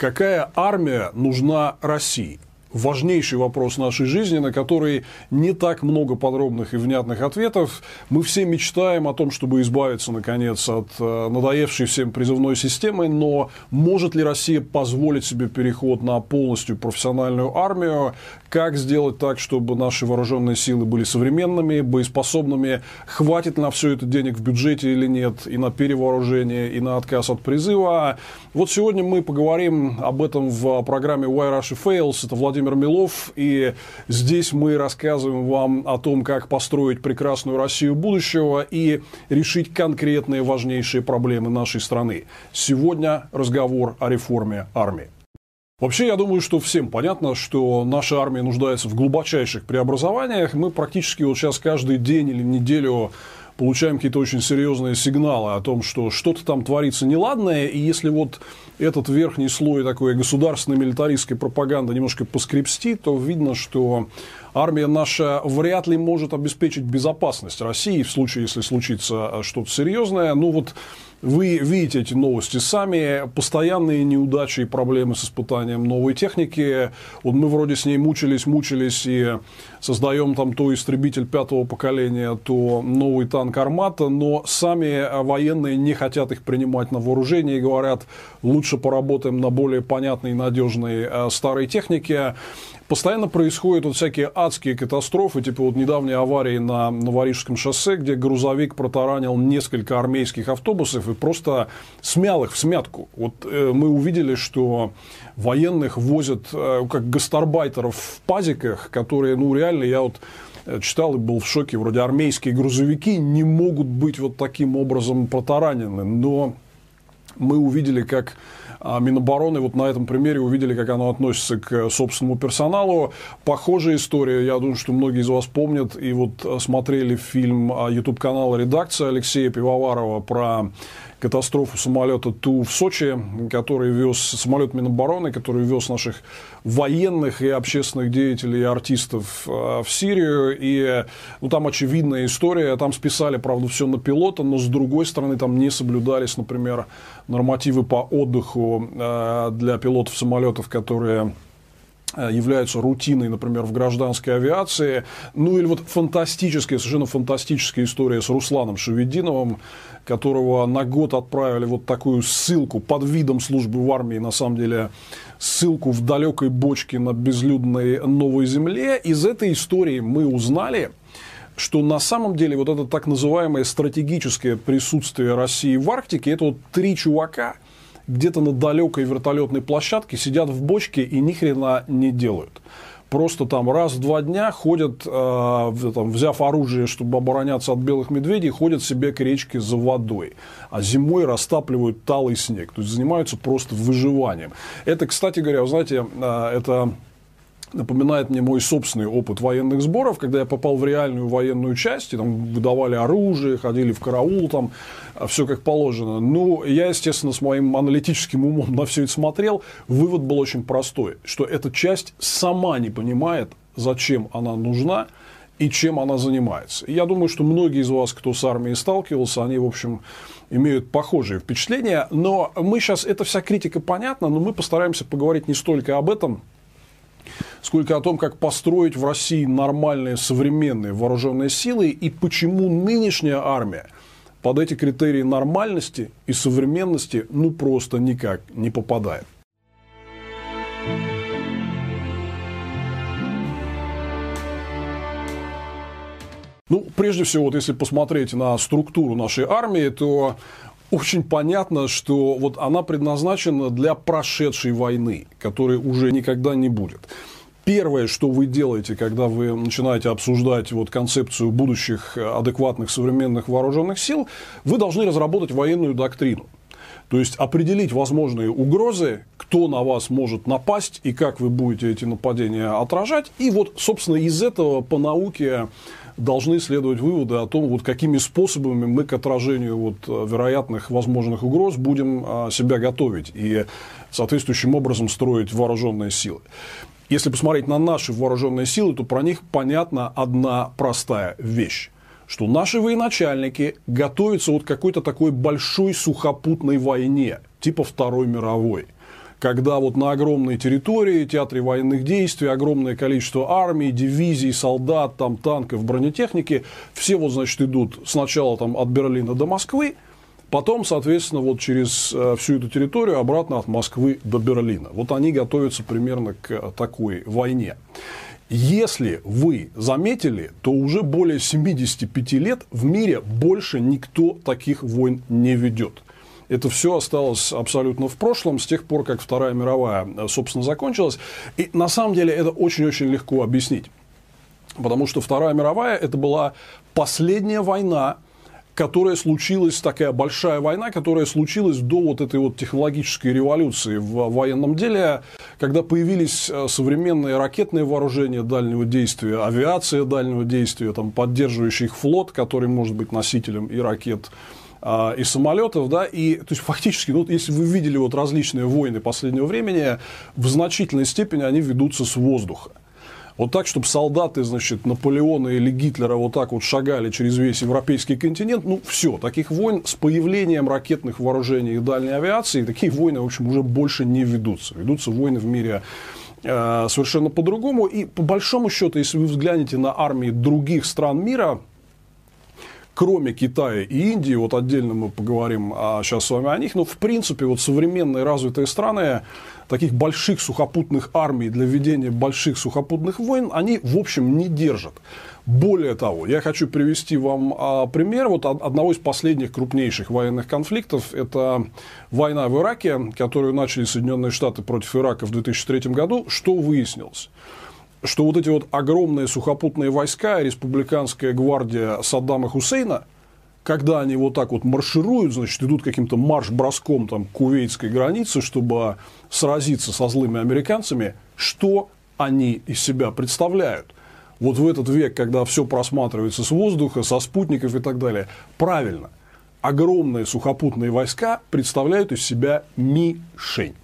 Какая армия нужна России? Важнейший вопрос нашей жизни, на который не так много подробных и внятных ответов. Мы все мечтаем о том, чтобы избавиться, наконец, от э, надоевшей всем призывной системы, но может ли Россия позволить себе переход на полностью профессиональную армию? Как сделать так, чтобы наши вооруженные силы были современными, боеспособными? Хватит на все это денег в бюджете или нет? И на перевооружение, и на отказ от призыва? Вот сегодня мы поговорим об этом в программе Why Russia Fails. Это Владимир Владимир Милов, и здесь мы рассказываем вам о том, как построить прекрасную Россию будущего и решить конкретные важнейшие проблемы нашей страны. Сегодня разговор о реформе армии. Вообще, я думаю, что всем понятно, что наша армия нуждается в глубочайших преобразованиях. Мы практически вот сейчас каждый день или неделю получаем какие-то очень серьезные сигналы о том, что что-то там творится неладное, и если вот этот верхний слой такой государственной милитаристской пропаганды немножко поскребсти, то видно, что армия наша вряд ли может обеспечить безопасность России в случае, если случится что-то серьезное. Ну вот вы видите эти новости сами, постоянные неудачи и проблемы с испытанием новой техники. Вот мы вроде с ней мучились, мучились и создаем там то истребитель пятого поколения, то новый танк «Армата», но сами военные не хотят их принимать на вооружение и говорят, лучше поработаем на более понятной и надежной э, старой технике постоянно происходят вот всякие адские катастрофы, типа вот недавней аварии на Новорижском шоссе, где грузовик протаранил несколько армейских автобусов и просто смял их в смятку. Вот э, мы увидели, что военных возят э, как гастарбайтеров в пазиках, которые, ну, реально, я вот э, читал и был в шоке, вроде армейские грузовики не могут быть вот таким образом протаранены, но мы увидели, как Минобороны вот на этом примере увидели, как оно относится к собственному персоналу. Похожая история, я думаю, что многие из вас помнят и вот смотрели фильм YouTube-канала «Редакция» Алексея Пивоварова про катастрофу самолета Ту в Сочи, который вез самолет Минобороны, который вез наших военных и общественных деятелей и артистов э, в Сирию. И ну, там очевидная история. Там списали, правда, все на пилота, но с другой стороны там не соблюдались, например, нормативы по отдыху э, для пилотов самолетов, которые являются рутиной, например, в гражданской авиации. Ну или вот фантастическая, совершенно фантастическая история с Русланом Шевединовым, которого на год отправили вот такую ссылку под видом службы в армии, на самом деле ссылку в далекой бочке на безлюдной новой земле. Из этой истории мы узнали, что на самом деле вот это так называемое стратегическое присутствие России в Арктике, это вот три чувака – где-то на далекой вертолетной площадке сидят в бочке и ни хрена не делают. Просто там раз в два дня ходят, э, там, взяв оружие, чтобы обороняться от белых медведей, ходят себе к речке за водой. А зимой растапливают талый снег. То есть занимаются просто выживанием. Это, кстати говоря, вы знаете, э, это напоминает мне мой собственный опыт военных сборов, когда я попал в реальную военную часть, и там выдавали оружие, ходили в караул, там а, все как положено. Ну, я, естественно, с моим аналитическим умом на все это смотрел. Вывод был очень простой, что эта часть сама не понимает, зачем она нужна, и чем она занимается. Я думаю, что многие из вас, кто с армией сталкивался, они, в общем, имеют похожие впечатления. Но мы сейчас, эта вся критика понятна, но мы постараемся поговорить не столько об этом, сколько о том, как построить в России нормальные современные вооруженные силы и почему нынешняя армия под эти критерии нормальности и современности ну просто никак не попадает. Ну, прежде всего, вот если посмотреть на структуру нашей армии, то очень понятно, что вот она предназначена для прошедшей войны, которой уже никогда не будет. Первое, что вы делаете, когда вы начинаете обсуждать вот концепцию будущих адекватных современных вооруженных сил, вы должны разработать военную доктрину. То есть определить возможные угрозы, кто на вас может напасть и как вы будете эти нападения отражать. И вот, собственно, из этого по науке должны следовать выводы о том, вот какими способами мы к отражению вот э, вероятных возможных угроз будем а, себя готовить и соответствующим образом строить вооруженные силы. Если посмотреть на наши вооруженные силы, то про них понятна одна простая вещь что наши военачальники готовятся вот к какой-то такой большой сухопутной войне, типа Второй мировой – когда вот на огромной территории, театре военных действий, огромное количество армий, дивизий, солдат, там, танков, бронетехники, все вот, значит, идут сначала там от Берлина до Москвы, Потом, соответственно, вот через э, всю эту территорию обратно от Москвы до Берлина. Вот они готовятся примерно к такой войне. Если вы заметили, то уже более 75 лет в мире больше никто таких войн не ведет. Это все осталось абсолютно в прошлом с тех пор, как Вторая мировая, э, собственно, закончилась. И на самом деле это очень-очень легко объяснить. Потому что Вторая мировая – это была последняя война, которая случилась, такая большая война, которая случилась до вот этой вот технологической революции в военном деле, когда появились э, современные ракетные вооружения дальнего действия, авиация дальнего действия, там, поддерживающий их флот, который может быть носителем и ракет, а, и самолетов, да, и то есть фактически, ну, если вы видели вот различные войны последнего времени, в значительной степени они ведутся с воздуха. Вот так, чтобы солдаты, значит, Наполеона или Гитлера вот так вот шагали через весь европейский континент, ну, все, таких войн с появлением ракетных вооружений и дальней авиации, такие войны, в общем, уже больше не ведутся. Ведутся войны в мире э, совершенно по-другому. И по большому счету, если вы взглянете на армии других стран мира, кроме Китая и Индии, вот отдельно мы поговорим а, сейчас с вами о них, но в принципе вот современные развитые страны таких больших сухопутных армий для ведения больших сухопутных войн, они в общем не держат. Более того, я хочу привести вам а, пример вот одного из последних крупнейших военных конфликтов. Это война в Ираке, которую начали Соединенные Штаты против Ирака в 2003 году. Что выяснилось? Что вот эти вот огромные сухопутные войска, республиканская гвардия Саддама Хусейна, когда они вот так вот маршируют, значит, идут каким-то марш-броском там, кувейтской границе, чтобы сразиться со злыми американцами, что они из себя представляют? Вот в этот век, когда все просматривается с воздуха, со спутников и так далее, правильно, огромные сухопутные войска представляют из себя мишень.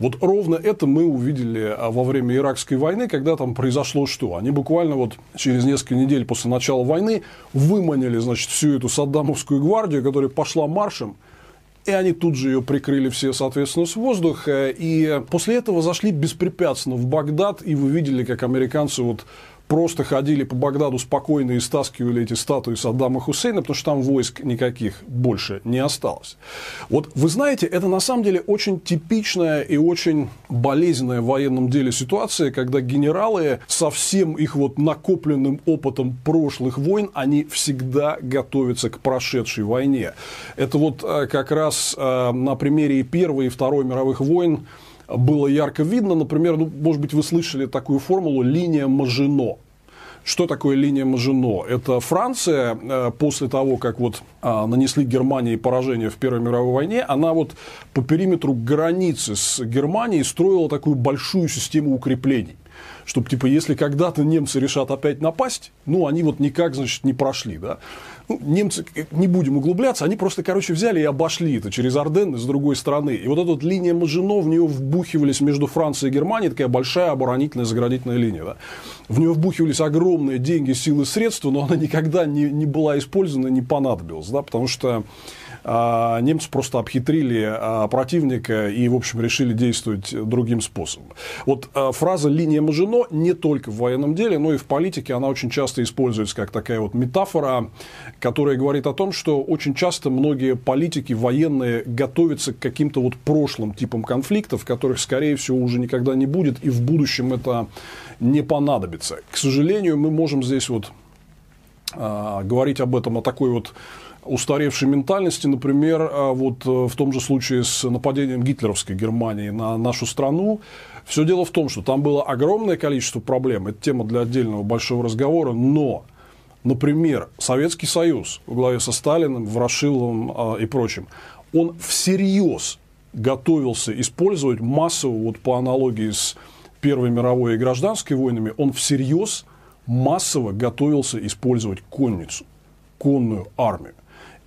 Вот ровно это мы увидели а, во время Иракской войны, когда там произошло что? Они буквально вот через несколько недель после начала войны выманили, значит, всю эту Саддамовскую гвардию, которая пошла маршем, и они тут же ее прикрыли все, соответственно, с воздуха. И после этого зашли беспрепятственно в Багдад, и вы видели, как американцы вот просто ходили по Багдаду спокойно и стаскивали эти статуи Саддама Хусейна, потому что там войск никаких больше не осталось. Вот вы знаете, это на самом деле очень типичная и очень болезненная в военном деле ситуация, когда генералы со всем их вот накопленным опытом прошлых войн, они всегда готовятся к прошедшей войне. Это вот э, как раз э, на примере Первой и Второй мировых войн было ярко видно. Например, ну, может быть, вы слышали такую формулу «линия Мажино». Что такое линия Мажино? Это Франция э, после того, как вот а, нанесли Германии поражение в Первой мировой войне, она вот по периметру границы с Германией строила такую большую систему укреплений чтобы, типа, если когда-то немцы решат опять напасть, ну, они вот никак, значит, не прошли, да. Ну, немцы, э, не будем углубляться, они просто, короче, взяли и обошли это через Орденны с другой стороны. И вот эта вот линия Мажино, в нее вбухивались между Францией и Германией, такая большая оборонительная заградительная линия, да. В нее вбухивались огромные деньги, силы, средства, но она никогда не, не была использована, не понадобилась, да, потому что немцы просто обхитрили а, противника и, в общем, решили действовать другим способом. Вот а, фраза «линия Мажино» не только в военном деле, но и в политике, она очень часто используется как такая вот метафора, которая говорит о том, что очень часто многие политики военные готовятся к каким-то вот прошлым типам конфликтов, которых, скорее всего, уже никогда не будет, и в будущем это не понадобится. К сожалению, мы можем здесь вот говорить об этом, о такой вот устаревшей ментальности, например, а, вот э, в том же случае с нападением гитлеровской Германии на нашу страну. Все дело в том, что там было огромное количество проблем, это тема для отдельного большого разговора, но, например, Советский Союз во главе со Сталиным, Ворошиловым а, и прочим, он всерьез готовился использовать массово, вот по аналогии с Первой мировой и гражданской войнами, он всерьез массово готовился использовать конницу, конную армию.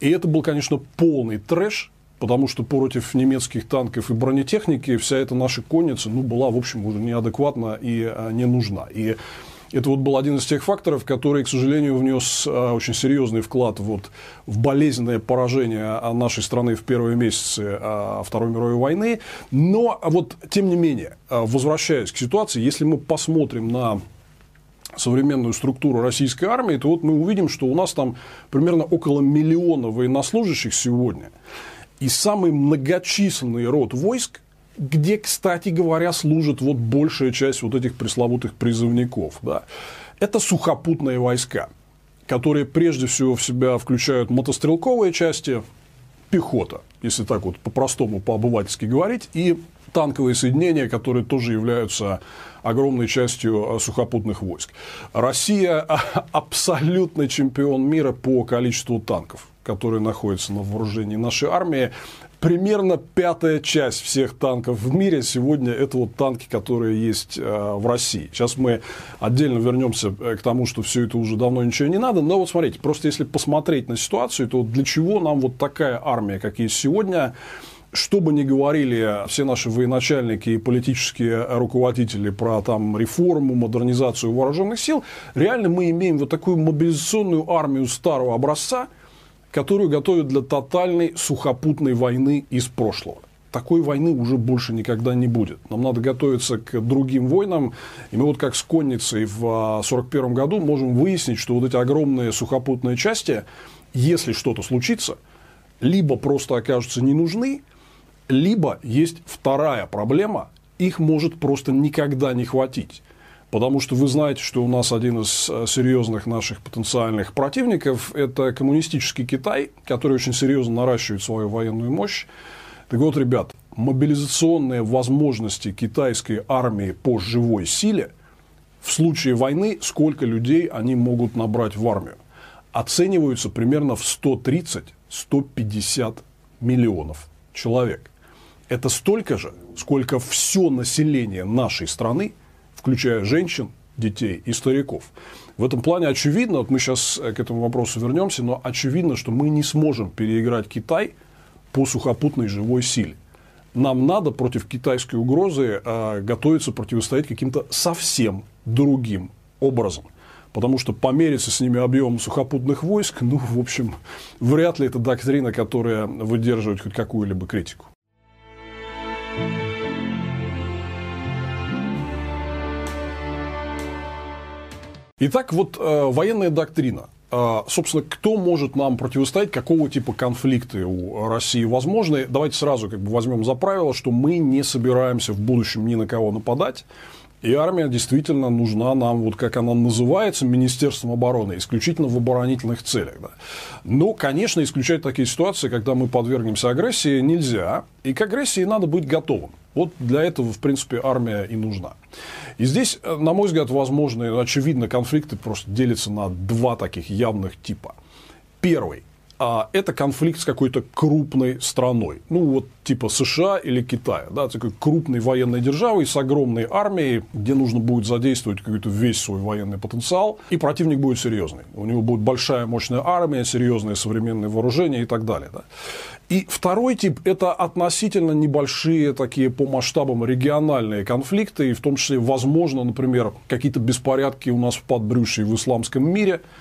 И это был, конечно, полный трэш, потому что против немецких танков и бронетехники вся эта наша конница ну, была, в общем, уже неадекватна и а, не нужна. И Это вот был один из тех факторов, который, к сожалению, внес а, очень серьезный вклад вот в болезненное поражение нашей страны в первые месяцы а, Второй мировой войны. Но вот, тем не менее, возвращаясь к ситуации, если мы посмотрим на современную структуру российской армии, то вот мы увидим, что у нас там примерно около миллиона военнослужащих сегодня. И самый многочисленный род войск где, кстати говоря, служит вот большая часть вот этих пресловутых призывников. Да. Это сухопутные войска, которые прежде всего в себя включают мотострелковые части, пехота, если так вот по-простому, по-обывательски говорить, и танковые соединения, которые тоже являются огромной частью сухопутных войск. Россия абсолютный чемпион мира по количеству танков которые находятся на вооружении нашей армии примерно пятая часть всех танков в мире сегодня это вот танки, которые есть э, в России. Сейчас мы отдельно вернемся э, к тому, что все это уже давно ничего не надо. Но вот смотрите, просто если посмотреть на ситуацию, то для чего нам вот такая армия, как есть сегодня, что бы ни говорили все наши военачальники и политические руководители про там, реформу, модернизацию вооруженных сил, реально мы имеем вот такую мобилизационную армию старого образца – которую готовят для тотальной сухопутной войны из прошлого. Такой войны уже больше никогда не будет. Нам надо готовиться к другим войнам. И мы вот как с конницей в 1941 году можем выяснить, что вот эти огромные сухопутные части, если что-то случится, либо просто окажутся не нужны, либо есть вторая проблема, их может просто никогда не хватить. Потому что вы знаете, что у нас один из э, серьезных наших потенциальных противников – это коммунистический Китай, который очень серьезно наращивает свою военную мощь. Так вот, ребят, мобилизационные возможности китайской армии по живой силе в случае войны, сколько людей они могут набрать в армию, оцениваются примерно в 130-150 миллионов человек. Это столько же, сколько все население нашей страны – включая женщин, детей и стариков. В этом плане очевидно, вот мы сейчас э, к этому вопросу вернемся, но очевидно, что мы не сможем переиграть Китай по сухопутной живой силе. Нам надо против китайской угрозы э, готовиться противостоять каким-то совсем другим образом. Потому что помериться с ними объемом сухопутных войск, ну, в общем, вряд ли это доктрина, которая выдерживает хоть какую-либо критику. Итак, вот э, военная доктрина. Э, собственно, кто может нам противостоять, какого типа конфликты у России возможны? Давайте сразу как бы возьмем за правило, что мы не собираемся в будущем ни на кого нападать. И армия действительно нужна нам, вот как она называется, Министерством обороны, исключительно в оборонительных целях. Да. Но, конечно, исключать такие ситуации, когда мы подвергнемся агрессии, нельзя. И к агрессии надо быть готовым. Вот для этого, в принципе, армия и нужна. И здесь, э, на мой взгляд, возможны, очевидно, конфликты просто делятся на два таких явных типа. Первый а это конфликт с какой-то крупной страной. Ну, вот типа США или Китая. Да, такой крупной военной державой с огромной армией, где нужно будет задействовать какой-то весь свой военный потенциал. И противник будет серьезный. У него будет большая мощная армия, серьезные современные вооружения и так далее. Да. И второй тип – это относительно небольшие такие по масштабам региональные конфликты, и в том числе, возможно, например, какие-то беспорядки у нас в подбрюшье в исламском мире –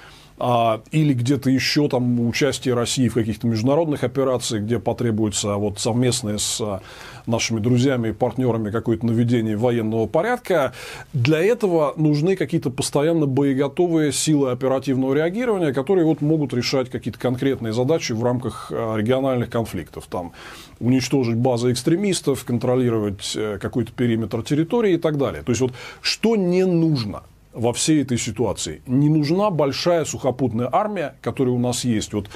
а, или где-то еще там участие России в каких-то международных операциях, где потребуется вот совместное с а, нашими друзьями и партнерами какое-то наведение военного порядка. Для этого нужны какие-то постоянно боеготовые силы оперативного реагирования, которые вот могут решать какие-то конкретные задачи в рамках а, региональных конфликтов. Там, уничтожить базы экстремистов, контролировать э, какой-то периметр территории и так далее. То есть, вот что не нужно – во всей этой ситуации. Не нужна большая сухопутная армия, которая у нас есть. Вот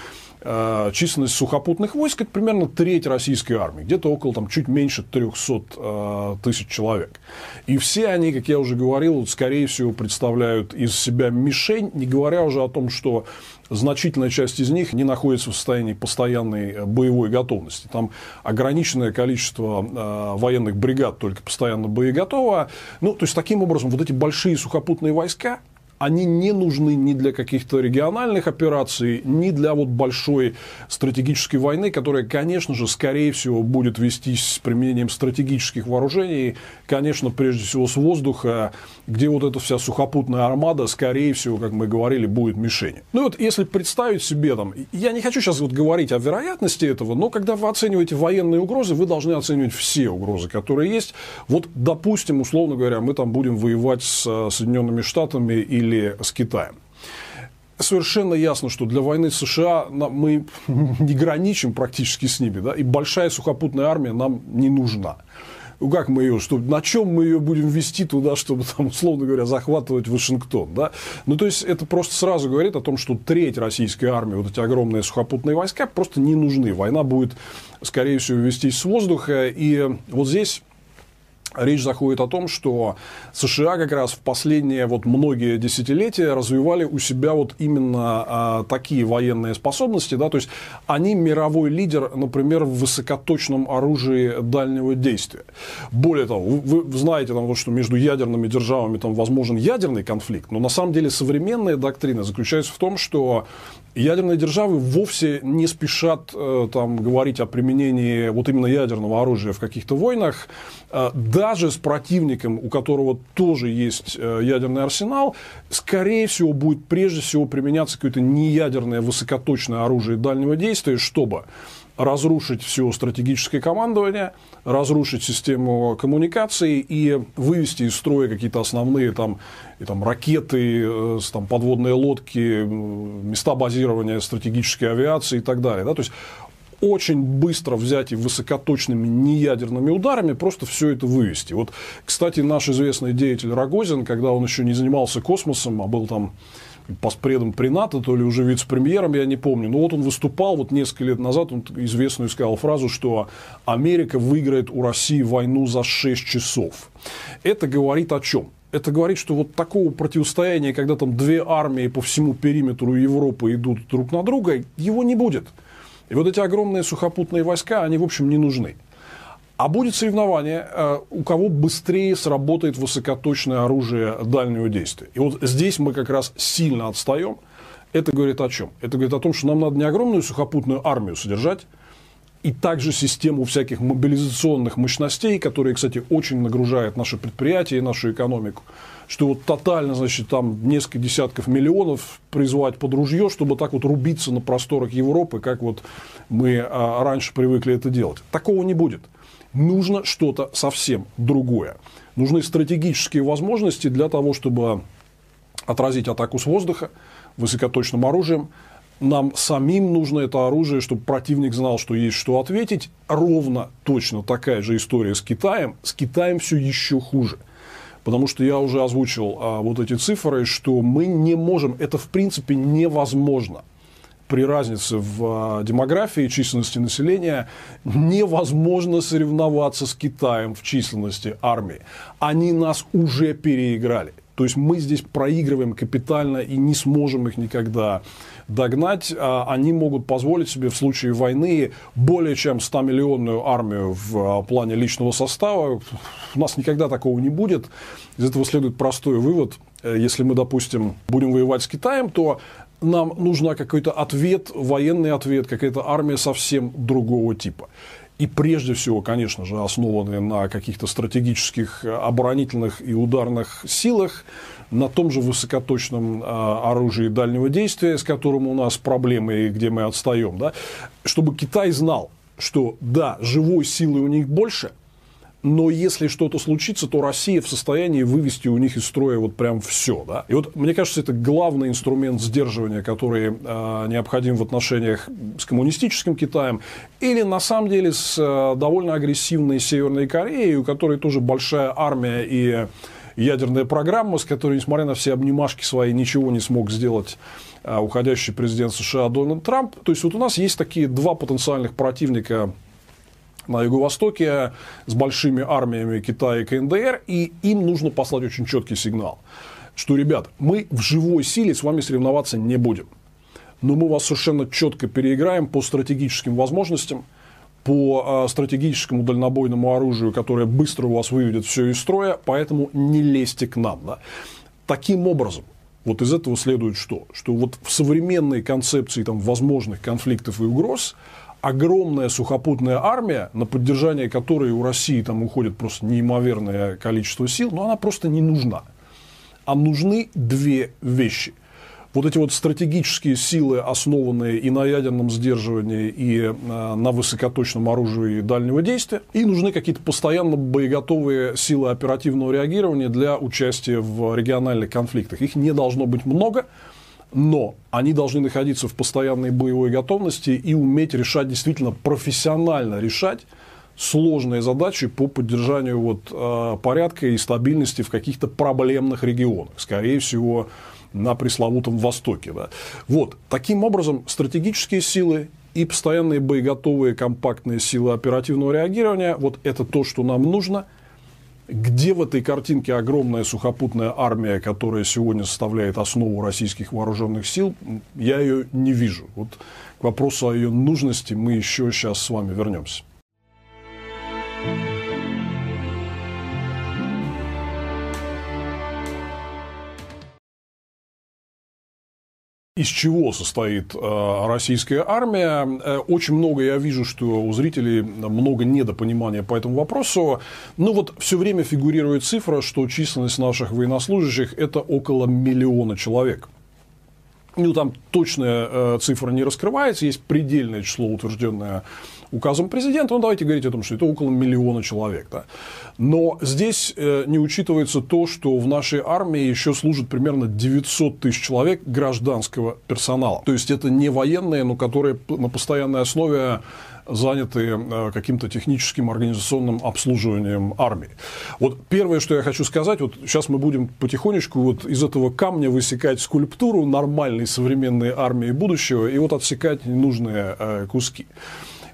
численность сухопутных войск это примерно треть российской армии, где-то около там, чуть меньше 300 э, тысяч человек. И все они, как я уже говорил, скорее всего представляют из себя мишень, не говоря уже о том, что значительная часть из них не находится в состоянии постоянной э, боевой готовности. Там ограниченное количество э, военных бригад только постоянно боеготово. Ну, то есть, таким образом, вот эти большие сухопутные войска, они не нужны ни для каких-то региональных операций, ни для вот большой стратегической войны, которая, конечно же, скорее всего, будет вестись с применением стратегических вооружений, конечно, прежде всего с воздуха, где вот эта вся сухопутная армада, скорее всего, как мы говорили, будет мишенью. Ну вот, если представить себе там, я не хочу сейчас вот говорить о вероятности этого, но когда вы оцениваете военные угрозы, вы должны оценивать все угрозы, которые есть. Вот, допустим, условно говоря, мы там будем воевать с э, Соединенными Штатами или или с Китаем. Совершенно ясно, что для войны США мы не граничим практически с ними, да, и большая сухопутная армия нам не нужна. Ну, как мы ее, что, на чем мы ее будем вести туда, чтобы, там, условно говоря, захватывать Вашингтон, да? Ну, то есть, это просто сразу говорит о том, что треть российской армии, вот эти огромные сухопутные войска, просто не нужны. Война будет, скорее всего, вестись с воздуха, и вот здесь Речь заходит о том, что США как раз в последние вот многие десятилетия развивали у себя вот именно а, такие военные способности, да, то есть они мировой лидер, например, в высокоточном оружии дальнего действия. Более того, вы, вы знаете, там, вот, что между ядерными державами там возможен ядерный конфликт, но на самом деле современная доктрина заключается в том, что ядерные державы вовсе не спешат э, там, говорить о применении вот именно ядерного оружия в каких-то войнах, э, даже с противником, у которого тоже есть э, ядерный арсенал, скорее всего, будет прежде всего применяться какое-то неядерное высокоточное оружие дальнего действия, чтобы разрушить все стратегическое командование, разрушить систему коммуникаций и вывести из строя какие-то основные там, и, там, ракеты, э, там, подводные лодки, места базирования стратегической авиации и так далее. Да? То есть очень быстро взять и высокоточными неядерными ударами просто все это вывести. Вот, кстати, наш известный деятель Рогозин, когда он еще не занимался космосом, а был там постпредом при НАТО, то ли уже вице-премьером, я не помню. Но вот он выступал вот несколько лет назад, он известную сказал фразу, что Америка выиграет у России войну за 6 часов. Это говорит о чем? Это говорит, что вот такого противостояния, когда там две армии по всему периметру Европы идут друг на друга, его не будет. И вот эти огромные сухопутные войска, они, в общем, не нужны. А будет соревнование, э, у кого быстрее сработает высокоточное оружие дальнего действия. И вот здесь мы как раз сильно отстаем. Это говорит о чем? Это говорит о том, что нам надо не огромную сухопутную армию содержать, и также систему всяких мобилизационных мощностей, которые, кстати, очень нагружают наши предприятия и нашу экономику, что вот тотально, значит, там несколько десятков миллионов призвать под ружье, чтобы так вот рубиться на просторах Европы, как вот мы а, раньше привыкли это делать. Такого не будет нужно что-то совсем другое. Нужны стратегические возможности для того, чтобы отразить атаку с воздуха высокоточным оружием. Нам самим нужно это оружие, чтобы противник знал, что есть что ответить. Ровно точно такая же история с Китаем. С Китаем все еще хуже. Потому что я уже озвучил а, вот эти цифры, что мы не можем, это в принципе невозможно – при разнице в а, демографии численности населения невозможно соревноваться с Китаем в численности армии. Они нас уже переиграли. То есть мы здесь проигрываем капитально и не сможем их никогда догнать. А они могут позволить себе в случае войны более чем 100-миллионную армию в а, плане личного состава. У нас никогда такого не будет. Из этого следует простой вывод. Э, если мы, допустим, будем воевать с Китаем, то нам нужна какой-то ответ, военный ответ, какая-то армия совсем другого типа. И прежде всего, конечно же, основанные на каких-то стратегических оборонительных и ударных силах, на том же высокоточном а, оружии дальнего действия, с которым у нас проблемы и где мы отстаем, да, чтобы Китай знал, что да, живой силы у них больше – но если что-то случится, то Россия в состоянии вывести у них из строя вот прям все. Да? И вот мне кажется, это главный инструмент сдерживания, который э, необходим в отношениях с коммунистическим Китаем или на самом деле с э, довольно агрессивной Северной Кореей, у которой тоже большая армия и ядерная программа, с которой, несмотря на все обнимашки свои, ничего не смог сделать э, уходящий президент США Дональд Трамп. То есть вот у нас есть такие два потенциальных противника на Юго-Востоке с большими армиями Китая и КНДР, и им нужно послать очень четкий сигнал, что, ребят, мы в живой силе с вами соревноваться не будем, но мы вас совершенно четко переиграем по стратегическим возможностям, по а, стратегическому дальнобойному оружию, которое быстро у вас выведет все из строя, поэтому не лезьте к нам. Да? Таким образом, Вот из этого следует что? Что вот в современной концепции там, возможных конфликтов и угроз огромная сухопутная армия, на поддержание которой у России там уходит просто неимоверное количество сил, но она просто не нужна. А нужны две вещи – вот эти вот стратегические силы, основанные и на ядерном сдерживании, и э, на высокоточном оружии дальнего действия, и нужны какие-то постоянно боеготовые силы оперативного реагирования для участия в региональных конфликтах. Их не должно быть много, но они должны находиться в постоянной боевой готовности и уметь решать действительно профессионально решать сложные задачи по поддержанию вот, э, порядка и стабильности в каких-то проблемных регионах. Скорее всего, на пресловутом Востоке. Да. Вот, таким образом, стратегические силы и постоянные боеготовые компактные силы оперативного реагирования, вот это то, что нам нужно. Где в этой картинке огромная сухопутная армия, которая сегодня составляет основу российских вооруженных сил, я ее не вижу. Вот к вопросу о ее нужности мы еще сейчас с вами вернемся. Из чего состоит э, российская армия. Э, очень много я вижу, что у зрителей много недопонимания по этому вопросу. Ну вот все время фигурирует цифра, что численность наших военнослужащих это около миллиона человек. Ну, там точная э, цифра не раскрывается, есть предельное число, утвержденное указом президента, ну, давайте говорить о том, что это около миллиона человек. Да. Но здесь э, не учитывается то, что в нашей армии еще служит примерно 900 тысяч человек гражданского персонала. То есть, это не военные, но которые на постоянной основе заняты э, каким-то техническим организационным обслуживанием армии. Вот первое, что я хочу сказать, вот сейчас мы будем потихонечку вот из этого камня высекать скульптуру нормальной современной армии будущего и вот отсекать ненужные э, куски.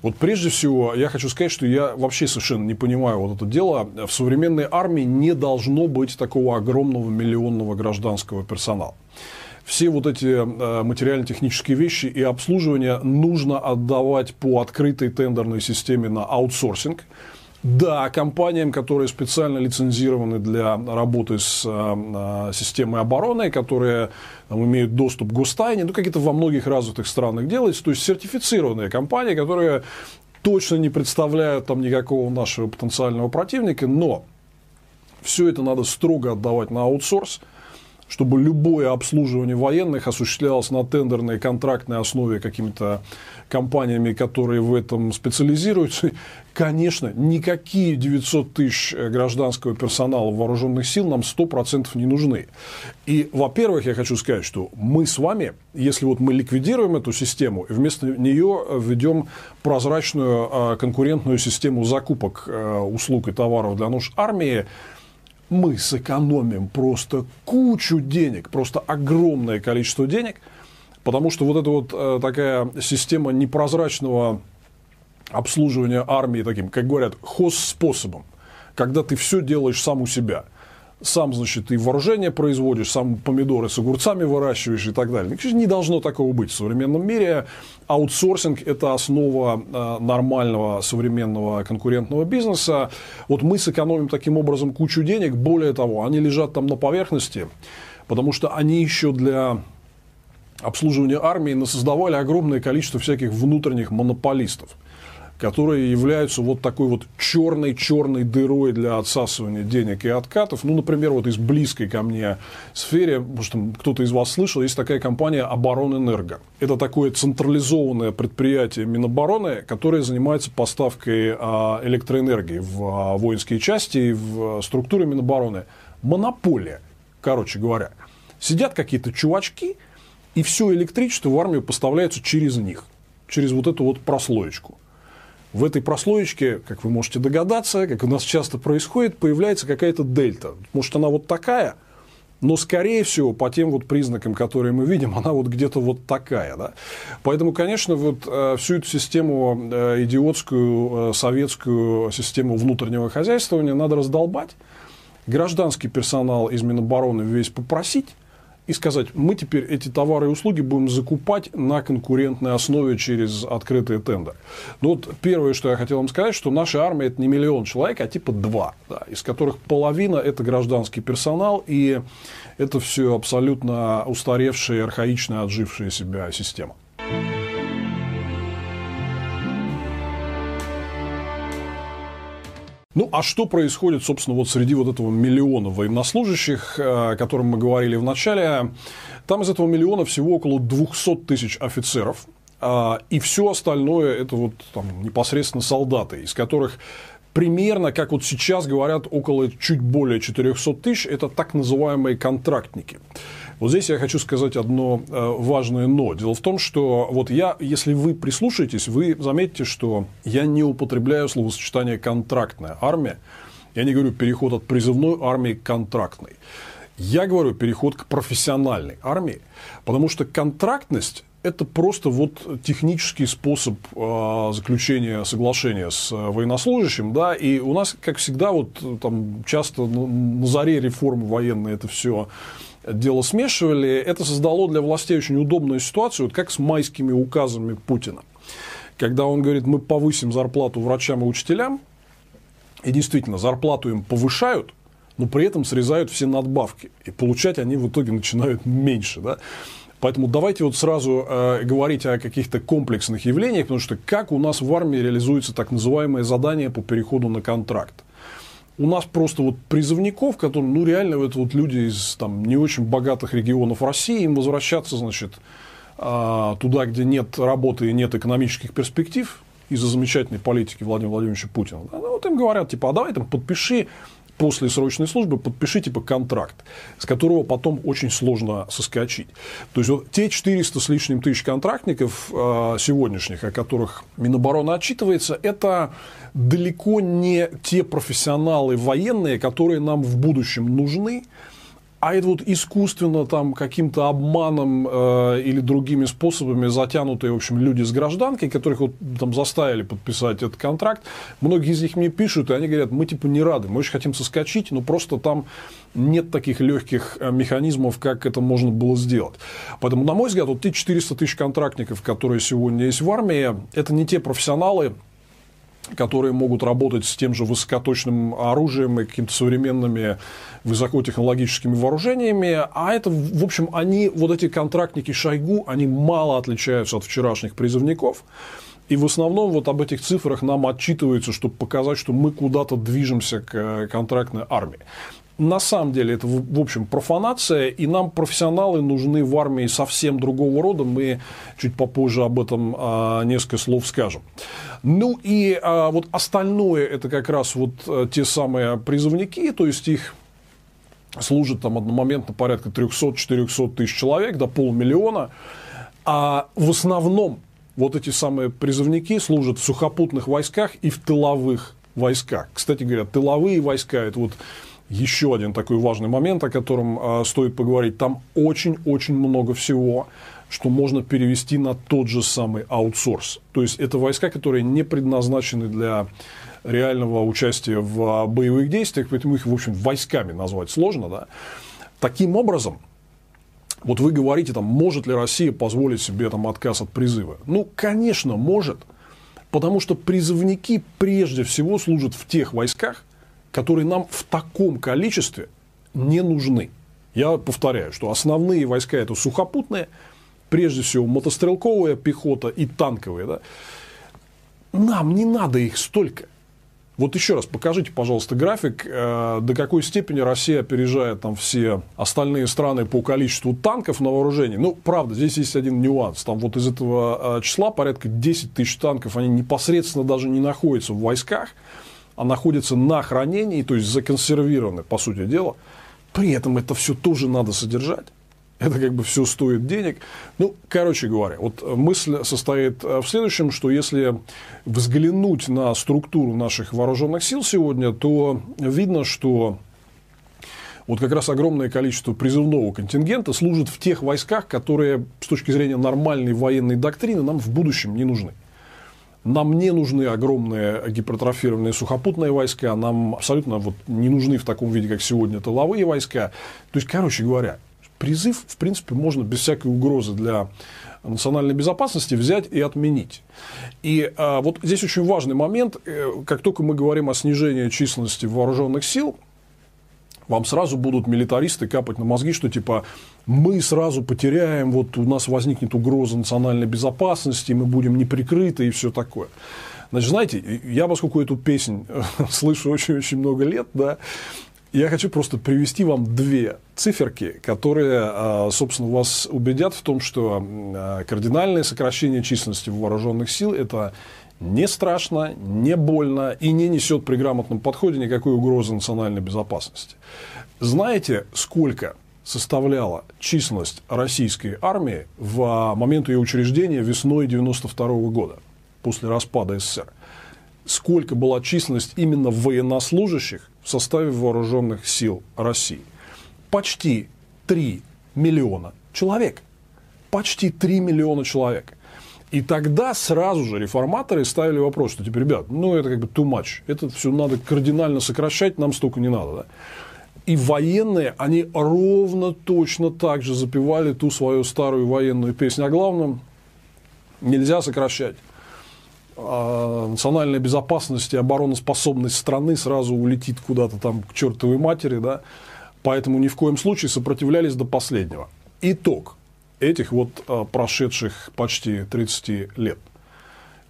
Вот прежде всего я хочу сказать, что я вообще совершенно не понимаю вот это дело. В современной армии не должно быть такого огромного миллионного гражданского персонала все вот эти э, материально-технические вещи и обслуживание нужно отдавать по открытой тендерной системе на аутсорсинг. Да, компаниям, которые специально лицензированы для работы с э, э, системой обороны, которые там, имеют доступ к гостайне, ну, какие-то во многих развитых странах делается, то есть сертифицированные компании, которые точно не представляют там никакого нашего потенциального противника, но все это надо строго отдавать на аутсорс – чтобы любое обслуживание военных осуществлялось на тендерной контрактной основе какими-то компаниями, которые в этом специализируются. Конечно, никакие 900 тысяч гражданского персонала вооруженных сил нам 100% не нужны. И, во-первых, я хочу сказать, что мы с вами, если вот мы ликвидируем эту систему и вместо нее введем прозрачную а, конкурентную систему закупок услуг и товаров для нужд армии, мы сэкономим просто кучу денег, просто огромное количество денег, потому что вот эта вот э, такая система непрозрачного обслуживания армии таким, как говорят, хоз-способом, когда ты все делаешь сам у себя – сам, значит, и вооружение производишь, сам помидоры с огурцами выращиваешь и так далее. Не должно такого быть в современном мире. Аутсорсинг – это основа э, нормального современного конкурентного бизнеса. Вот мы сэкономим таким образом кучу денег. Более того, они лежат там на поверхности, потому что они еще для обслуживания армии создавали огромное количество всяких внутренних монополистов которые являются вот такой вот черной-черной дырой для отсасывания денег и откатов. Ну, например, вот из близкой ко мне сфере, может, кто-то из вас слышал, есть такая компания «Оборонэнерго». Это такое централизованное предприятие Минобороны, которое занимается поставкой а, электроэнергии в а, воинские части и в структуры Минобороны. Монополия, короче говоря. Сидят какие-то чувачки, и все электричество в армию поставляется через них, через вот эту вот прослоечку в этой прослоечке, как вы можете догадаться, как у нас часто происходит, появляется какая-то дельта. Может, она вот такая, но, скорее всего, по тем вот признакам, которые мы видим, она вот где-то вот такая. Да? Поэтому, конечно, вот э, всю эту систему, э, идиотскую э, советскую систему внутреннего хозяйствования надо раздолбать, гражданский персонал из Минобороны весь попросить, и сказать, мы теперь эти товары и услуги будем закупать на конкурентной основе через открытые тендеры. Ну вот первое, что я хотел вам сказать, что наша армия это не миллион человек, а типа два, да, из которых половина это гражданский персонал, и это все абсолютно устаревшая, архаичная, отжившая себя система. Ну, а что происходит, собственно, вот среди вот этого миллиона военнослужащих, о котором мы говорили в начале? Там из этого миллиона всего около 200 тысяч офицеров, а, и все остальное это вот там непосредственно солдаты, из которых примерно, как вот сейчас говорят, около чуть более 400 тысяч, это так называемые контрактники. Вот здесь я хочу сказать одно э, важное но. Дело в том, что вот я, если вы прислушаетесь, вы заметите, что я не употребляю словосочетание «контрактная армия». Я не говорю переход от призывной армии к контрактной. Я говорю переход к профессиональной армии, потому что контрактность это просто вот технический способ э, заключения соглашения с э, военнослужащим, да, и у нас, как всегда, вот там часто на заре реформы военной это все дело смешивали, это создало для властей очень удобную ситуацию, вот как с майскими указами Путина. Когда он говорит, мы повысим зарплату врачам и учителям, и действительно зарплату им повышают, но при этом срезают все надбавки. И получать они в итоге начинают меньше. Да? Поэтому давайте вот сразу э, говорить о каких-то комплексных явлениях, потому что как у нас в армии реализуется так называемое задание по переходу на контракт у нас просто вот призывников, которые, ну, реально, это вот люди из там, не очень богатых регионов России, им возвращаться, значит, а, туда, где нет работы и нет экономических перспектив, из-за замечательной политики Владимира Владимировича Путина. Ну, вот им говорят, типа, а давай там подпиши после срочной службы подпиши типа контракт, с которого потом очень сложно соскочить. То есть вот те 400 с лишним тысяч контрактников э, сегодняшних, о которых Минобороны отчитывается, это далеко не те профессионалы военные, которые нам в будущем нужны, а это вот искусственно там каким-то обманом э, или другими способами затянутые, в общем, люди с гражданкой, которых вот там заставили подписать этот контракт, многие из них мне пишут, и они говорят, мы типа не рады, мы очень хотим соскочить, но просто там нет таких легких э, механизмов, как это можно было сделать. Поэтому, на мой взгляд, вот те 400 тысяч контрактников, которые сегодня есть в армии, это не те профессионалы, которые могут работать с тем же высокоточным оружием и какими-то современными высокотехнологическими вооружениями, а это, в общем, они, вот эти контрактники Шойгу, они мало отличаются от вчерашних призывников, и в основном вот об этих цифрах нам отчитывается, чтобы показать, что мы куда-то движемся к э, контрактной армии на самом деле это, в общем, профанация, и нам профессионалы нужны в армии совсем другого рода. Мы чуть попозже об этом а, несколько слов скажем. Ну и а, вот остальное это как раз вот а, те самые призывники, то есть их служит там одномоментно порядка 300-400 тысяч человек, до полмиллиона. А в основном вот эти самые призывники служат в сухопутных войсках и в тыловых войсках. Кстати говоря, тыловые войска – это вот еще один такой важный момент, о котором э, стоит поговорить. Там очень-очень много всего, что можно перевести на тот же самый аутсорс. То есть это войска, которые не предназначены для реального участия в боевых действиях, поэтому их, в общем, войсками назвать сложно. Да? Таким образом, вот вы говорите, там, может ли Россия позволить себе там, отказ от призыва? Ну, конечно, может. Потому что призывники прежде всего служат в тех войсках, которые нам в таком количестве не нужны. Я повторяю, что основные войска это сухопутные, прежде всего мотострелковая пехота и танковые. Да? Нам не надо их столько. Вот еще раз покажите, пожалуйста, график, э, до какой степени Россия опережает там все остальные страны по количеству танков на вооружении. Ну, правда, здесь есть один нюанс. Там вот из этого э, числа порядка 10 тысяч танков, они непосредственно даже не находятся в войсках а находятся на хранении, то есть законсервированы, по сути дела, при этом это все тоже надо содержать. Это как бы все стоит денег. Ну, короче говоря, вот мысль состоит в следующем, что если взглянуть на структуру наших вооруженных сил сегодня, то видно, что вот как раз огромное количество призывного контингента служит в тех войсках, которые с точки зрения нормальной военной доктрины нам в будущем не нужны. Нам не нужны огромные гипертрофированные сухопутные войска, нам абсолютно вот не нужны в таком виде, как сегодня, тыловые войска. То есть, короче говоря, призыв, в принципе, можно без всякой угрозы для национальной безопасности взять и отменить. И а, вот здесь очень важный момент, э, как только мы говорим о снижении численности вооруженных сил, вам сразу будут милитаристы капать на мозги, что типа мы сразу потеряем, вот у нас возникнет угроза национальной безопасности, мы будем неприкрыты и все такое. Значит, знаете, я, поскольку эту песнь слышу очень-очень много лет, да, я хочу просто привести вам две циферки, которые, а, собственно, вас убедят в том, что а, кардинальное сокращение численности вооруженных сил – это не страшно, не больно и не несет при грамотном подходе никакой угрозы национальной безопасности. Знаете, сколько составляла численность российской армии в момент ее учреждения весной 1992 года, после распада СССР? Сколько была численность именно военнослужащих в составе вооруженных сил России? Почти 3 миллиона человек. Почти 3 миллиона человек. И тогда сразу же реформаторы ставили вопрос, что, типа, ребят, ну, это как бы too much. Это все надо кардинально сокращать, нам столько не надо. Да? И военные, они ровно точно так же запевали ту свою старую военную песню. А главном, нельзя сокращать. А национальная безопасность и обороноспособность страны сразу улетит куда-то там к чертовой матери, да, поэтому ни в коем случае сопротивлялись до последнего. Итог этих вот а, прошедших почти 30 лет.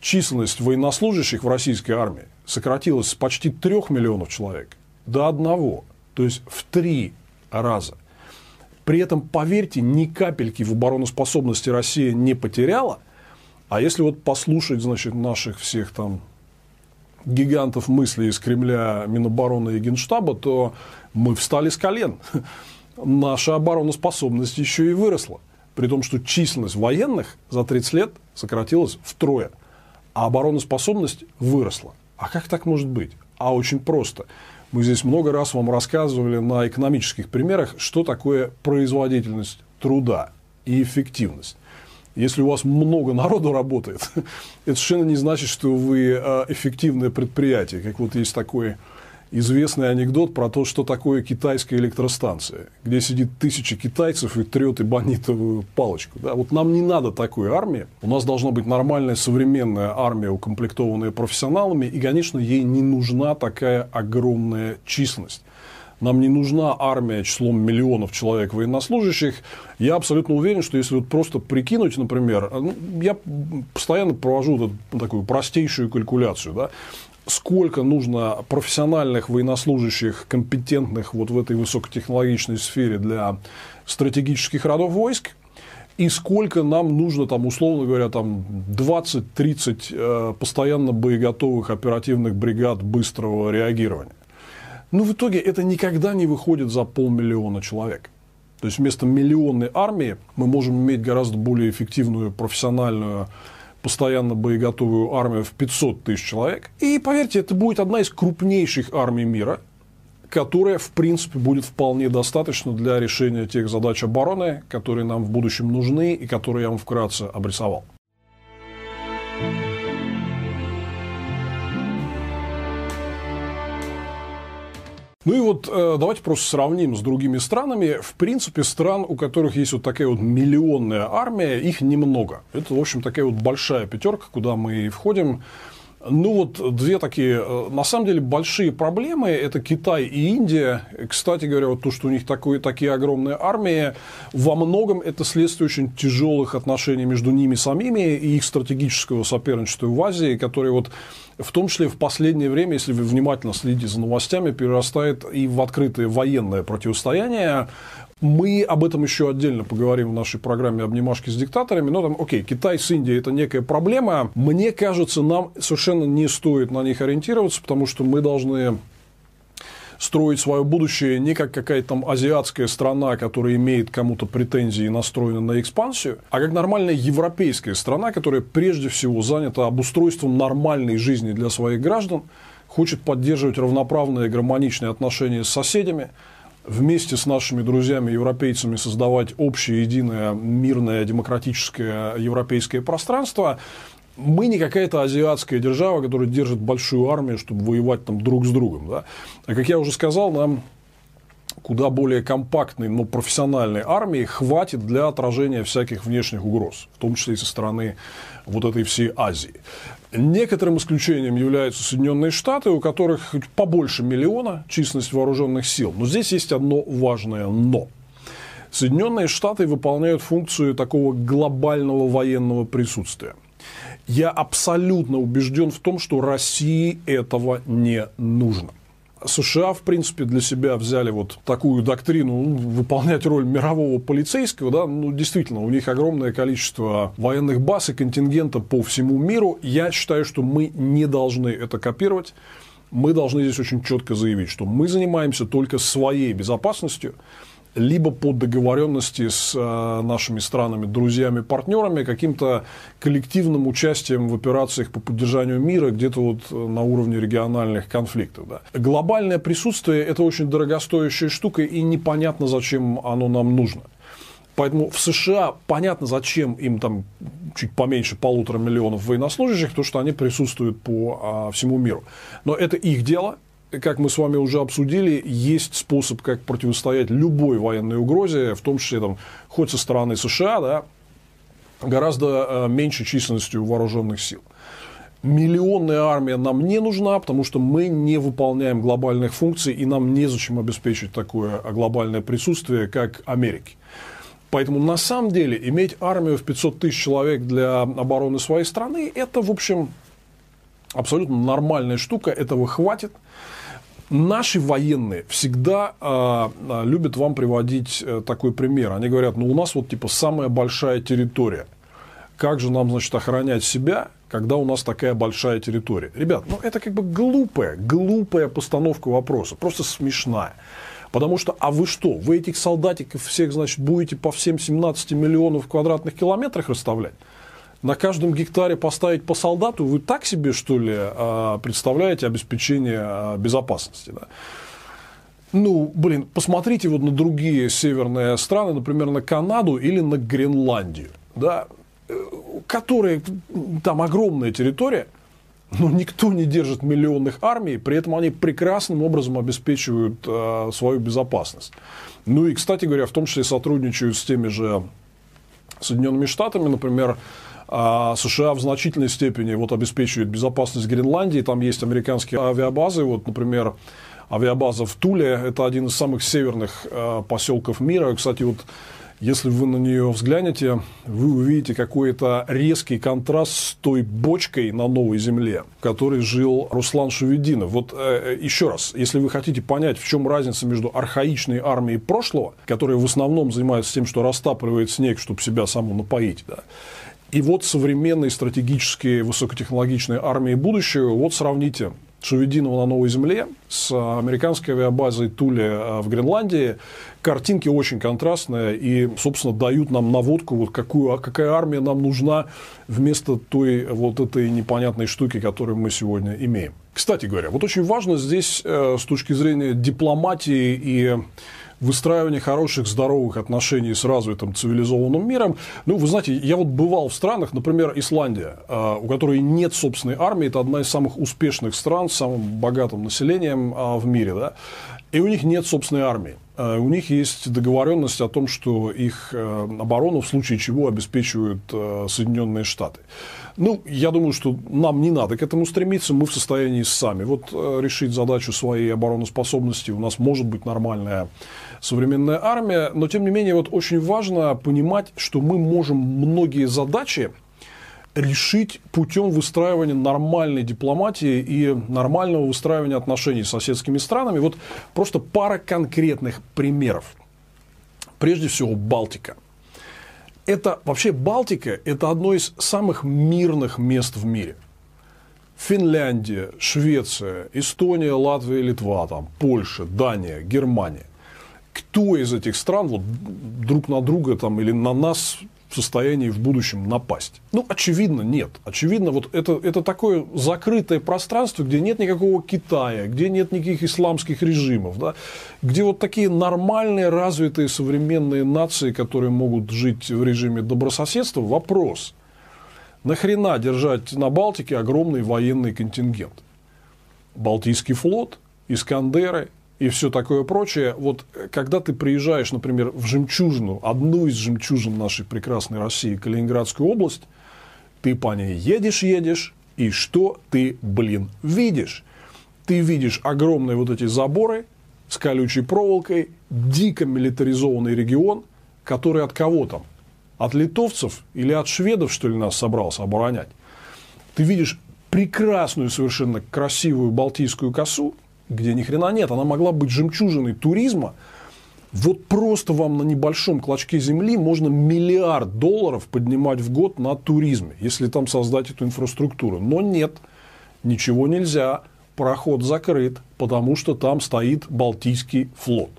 Численность военнослужащих в российской армии сократилась с почти 3 миллионов человек до одного, то есть в три раза. При этом, поверьте, ни капельки в обороноспособности Россия не потеряла. А если вот послушать, значит, наших всех там гигантов мысли из Кремля, Минобороны и Генштаба, то мы встали с колен. Наша обороноспособность еще и выросла. При том, что численность военных за 30 лет сократилась втрое, а обороноспособность выросла. А как так может быть? А очень просто. Мы здесь много раз вам рассказывали на экономических примерах, что такое производительность труда и эффективность. Если у вас много народу работает, это совершенно не значит, что вы а, эффективное предприятие. Как вот есть такой известный анекдот про то, что такое китайская электростанция, где сидит тысяча китайцев и трет эбонитовую палочку. Да? Вот нам не надо такой армии. У нас должна быть нормальная современная армия, укомплектованная профессионалами, и, конечно, ей не нужна такая огромная численность. Нам не нужна армия числом миллионов человек военнослужащих. Я абсолютно уверен, что если вот просто прикинуть, например, ну, я постоянно провожу такую простейшую калькуляцию, да, сколько нужно профессиональных военнослужащих, компетентных вот в этой высокотехнологичной сфере для стратегических родов войск, и сколько нам нужно, там, условно говоря, там 20-30 э, постоянно боеготовых оперативных бригад быстрого реагирования. Ну, в итоге это никогда не выходит за полмиллиона человек. То есть вместо миллионной армии мы можем иметь гораздо более эффективную профессиональную постоянно боеготовую армию в 500 тысяч человек. И поверьте, это будет одна из крупнейших армий мира, которая, в принципе, будет вполне достаточно для решения тех задач обороны, которые нам в будущем нужны и которые я вам вкратце обрисовал. Ну и вот э, давайте просто сравним с другими странами. В принципе, стран, у которых есть вот такая вот миллионная армия, их немного. Это, в общем, такая вот большая пятерка, куда мы входим. Ну вот две такие, э, на самом деле, большие проблемы – это Китай и Индия. Кстати говоря, вот то, что у них такое, такие огромные армии, во многом это следствие очень тяжелых отношений между ними самими и их стратегического соперничества в Азии, которые вот в том числе в последнее время, если вы внимательно следите за новостями, перерастает и в открытое военное противостояние. Мы об этом еще отдельно поговорим в нашей программе «Обнимашки с диктаторами». Но там, окей, Китай с Индией – это некая проблема. Мне кажется, нам совершенно не стоит на них ориентироваться, потому что мы должны строить свое будущее не как какая-то там азиатская страна, которая имеет кому-то претензии и настроена на экспансию, а как нормальная европейская страна, которая прежде всего занята обустройством нормальной жизни для своих граждан, хочет поддерживать равноправные гармоничные отношения с соседями, вместе с нашими друзьями-европейцами создавать общее, единое, мирное, демократическое европейское пространство – мы не какая-то азиатская держава, которая держит большую армию, чтобы воевать там друг с другом. Да? А как я уже сказал, нам куда более компактной, но профессиональной армии хватит для отражения всяких внешних угроз, в том числе и со стороны вот этой всей Азии. Некоторым исключением являются Соединенные Штаты, у которых побольше миллиона численность вооруженных сил. Но здесь есть одно важное «но». Соединенные Штаты выполняют функцию такого глобального военного присутствия. Я абсолютно убежден в том, что России этого не нужно. США, в принципе, для себя взяли вот такую доктрину ну, выполнять роль мирового полицейского, да, ну, действительно, у них огромное количество военных баз и контингента по всему миру. Я считаю, что мы не должны это копировать. Мы должны здесь очень четко заявить, что мы занимаемся только своей безопасностью, либо по договоренности с э, нашими странами, друзьями, партнерами, каким-то коллективным участием в операциях по поддержанию мира где-то вот э, на уровне региональных конфликтов. Да. Глобальное присутствие – это очень дорогостоящая штука, и непонятно, зачем оно нам нужно. Поэтому в США понятно, зачем им там чуть поменьше полутора миллионов военнослужащих, потому что они присутствуют по а, всему миру. Но это их дело, как мы с вами уже обсудили, есть способ, как противостоять любой военной угрозе, в том числе там, хоть со стороны США, да, гораздо э, меньшей численностью вооруженных сил. Миллионная армия нам не нужна, потому что мы не выполняем глобальных функций, и нам незачем обеспечить такое глобальное присутствие, как Америки. Поэтому на самом деле иметь армию в 500 тысяч человек для обороны своей страны, это, в общем, абсолютно нормальная штука, этого хватит. Наши военные всегда э, любят вам приводить э, такой пример. Они говорят, ну у нас вот типа самая большая территория. Как же нам, значит, охранять себя, когда у нас такая большая территория? Ребят, ну это как бы глупая, глупая постановка вопроса, просто смешная. Потому что, а вы что, вы этих солдатиков всех, значит, будете по всем 17 миллионов квадратных километрах расставлять? На каждом гектаре поставить по солдату, вы так себе, что ли, а, представляете обеспечение а, безопасности? Да? Ну, блин, посмотрите вот на другие северные страны, например, на Канаду или на Гренландию, да, э, которые, там огромная территория, но никто не держит миллионных армий, при этом они прекрасным образом обеспечивают э, свою безопасность. Ну и, кстати говоря, в том числе сотрудничают с теми же Соединенными Штатами, например, а США в значительной степени вот, обеспечивают безопасность Гренландии. Там есть американские авиабазы. Вот, например, авиабаза в Туле. Это один из самых северных э, поселков мира. Кстати, вот если вы на нее взглянете, вы увидите какой-то резкий контраст с той бочкой на новой земле, в которой жил Руслан Шевединов. Вот э, еще раз, если вы хотите понять, в чем разница между архаичной армией прошлого, которая в основном занимается тем, что растапливает снег, чтобы себя саму напоить, да, и вот современные стратегические высокотехнологичные армии будущего, вот сравните Шевединова на Новой Земле с американской авиабазой Туле э, в Гренландии. Картинки очень контрастные и, собственно, дают нам наводку, вот какую, а какая армия нам нужна вместо той вот этой непонятной штуки, которую мы сегодня имеем. Кстати говоря, вот очень важно здесь э, с точки зрения дипломатии и выстраивание хороших, здоровых отношений с развитым цивилизованным миром. Ну, вы знаете, я вот бывал в странах, например, Исландия, а, у которой нет собственной армии, это одна из самых успешных стран с самым богатым населением а, в мире, да, и у них нет собственной армии. А, у них есть договоренность о том, что их оборону в случае чего обеспечивают Соединенные Штаты. Ну, я думаю, что нам не надо к этому стремиться, мы в состоянии сами вот решить задачу своей обороноспособности. У нас может быть нормальная современная армия, но тем не менее вот очень важно понимать, что мы можем многие задачи решить путем выстраивания нормальной дипломатии и нормального выстраивания отношений с соседскими странами. Вот просто пара конкретных примеров. Прежде всего, Балтика. Это вообще Балтика – это одно из самых мирных мест в мире. Финляндия, Швеция, Эстония, Латвия, Литва, там, Польша, Дания, Германия кто из этих стран вот, друг на друга там, или на нас в состоянии в будущем напасть? Ну, очевидно, нет. Очевидно, вот это, это такое закрытое пространство, где нет никакого Китая, где нет никаких исламских режимов, да, где вот такие нормальные, развитые современные нации, которые могут жить в режиме добрососедства, вопрос. Нахрена держать на Балтике огромный военный контингент? Балтийский флот, Искандеры, и все такое прочее. Вот когда ты приезжаешь, например, в жемчужину, одну из жемчужин нашей прекрасной России, Калининградскую область, ты по ней едешь, едешь, и что ты, блин, видишь? Ты видишь огромные вот эти заборы с колючей проволокой, дико милитаризованный регион, который от кого там? От литовцев или от шведов, что ли, нас собрался оборонять? Ты видишь прекрасную, совершенно красивую Балтийскую косу, где ни хрена нет. Она могла быть жемчужиной туризма. Вот просто вам на небольшом клочке земли можно миллиард долларов поднимать в год на туризме, если там создать эту инфраструктуру. Но нет, ничего нельзя, проход закрыт, потому что там стоит Балтийский флот.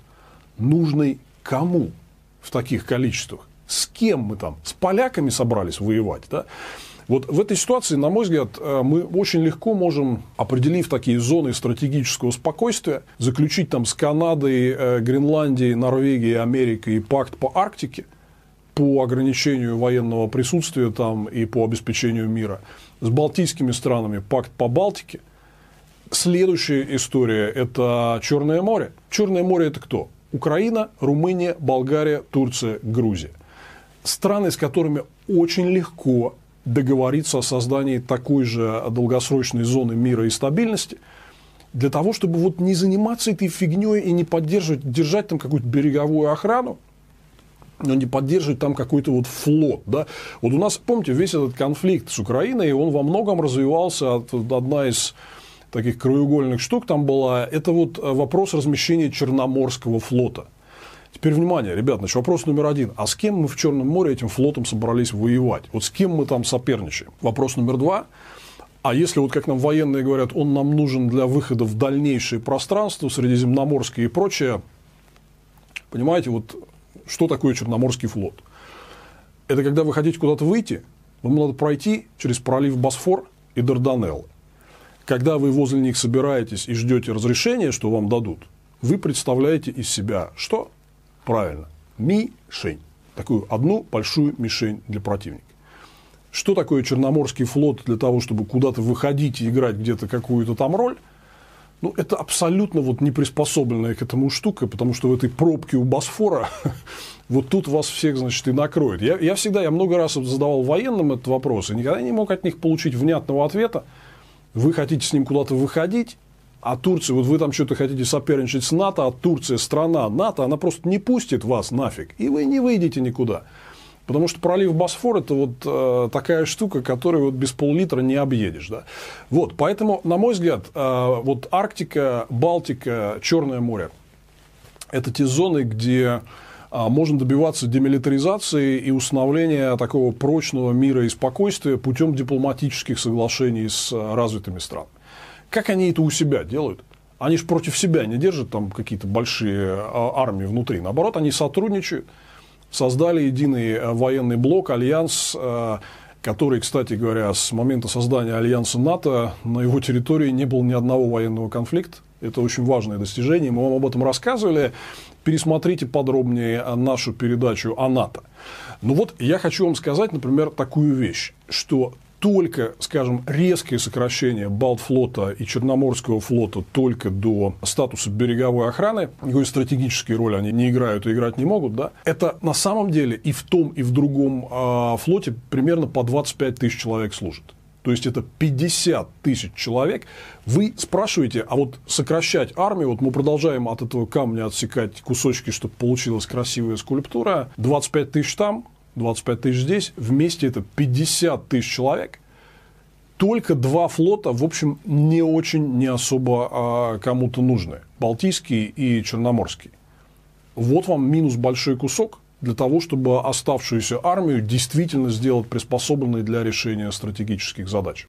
Нужный кому в таких количествах? С кем мы там? С поляками собрались воевать, да? Вот в этой ситуации, на мой взгляд, э, мы очень легко можем, определив такие зоны стратегического спокойствия, заключить там с Канадой, э, Гренландией, Норвегией, Америкой пакт по Арктике, по ограничению военного присутствия там и по обеспечению мира, с балтийскими странами пакт по Балтике. Следующая история – это Черное море. Черное море – это кто? Украина, Румыния, Болгария, Турция, Грузия. Страны, с которыми очень легко договориться о создании такой же долгосрочной зоны мира и стабильности, для того, чтобы вот не заниматься этой фигней и не поддерживать, держать там какую-то береговую охрану, но не поддерживать там какой-то вот флот. Да? Вот у нас, помните, весь этот конфликт с Украиной, он во многом развивался, от, одна из таких краеугольных штук там была, это вот вопрос размещения Черноморского флота. Теперь внимание, ребят, значит, вопрос номер один. А с кем мы в Черном море этим флотом собрались воевать? Вот с кем мы там соперничаем? Вопрос номер два. А если, вот как нам военные говорят, он нам нужен для выхода в дальнейшее пространство, Средиземноморское и прочее, понимаете, вот что такое Черноморский флот? Это когда вы хотите куда-то выйти, вам надо пройти через пролив Босфор и Дарданеллы. Когда вы возле них собираетесь и ждете разрешения, что вам дадут, вы представляете из себя что? Правильно. Мишень. Такую одну большую мишень для противника. Что такое Черноморский флот для того, чтобы куда-то выходить и играть где-то какую-то там роль? Ну, это абсолютно вот не приспособленная к этому штука, потому что в этой пробке у Босфора вот тут вас всех, значит, и накроет. Я, я всегда, я много раз задавал военным этот вопрос, и никогда не мог от них получить внятного ответа. Вы хотите с ним куда-то выходить, а Турция, вот вы там что-то хотите соперничать с НАТО, а Турция страна НАТО, она просто не пустит вас нафиг, и вы не выйдете никуда. Потому что пролив Босфор это вот э, такая штука, которую вот без пол-литра не объедешь. Да? Вот, поэтому, на мой взгляд, э, вот Арктика, Балтика, Черное море – это те зоны, где э, можно добиваться демилитаризации и установления такого прочного мира и спокойствия путем дипломатических соглашений с э, развитыми странами. Как они это у себя делают? Они же против себя не держат там какие-то большие а, армии внутри. Наоборот, они сотрудничают, создали единый э, военный блок, альянс, э, который, кстати говоря, с момента создания альянса НАТО на его территории не было ни одного военного конфликта. Это очень важное достижение. Мы вам об этом рассказывали. Пересмотрите подробнее нашу передачу о НАТО. Ну вот я хочу вам сказать, например, такую вещь, что только, скажем, резкое сокращение Балтфлота и Черноморского флота только до статуса береговой охраны, никакой стратегической роли они не играют и играть не могут, да, это на самом деле и в том, и в другом э, флоте примерно по 25 тысяч человек служит. То есть это 50 тысяч человек. Вы спрашиваете, а вот сокращать армию, вот мы продолжаем от этого камня отсекать кусочки, чтобы получилась красивая скульптура, 25 тысяч там, 25 тысяч здесь, вместе это 50 тысяч человек. Только два флота, в общем, не очень, не особо а, кому-то нужны. Балтийский и Черноморский. Вот вам минус большой кусок для того, чтобы оставшуюся армию действительно сделать приспособленной для решения стратегических задач.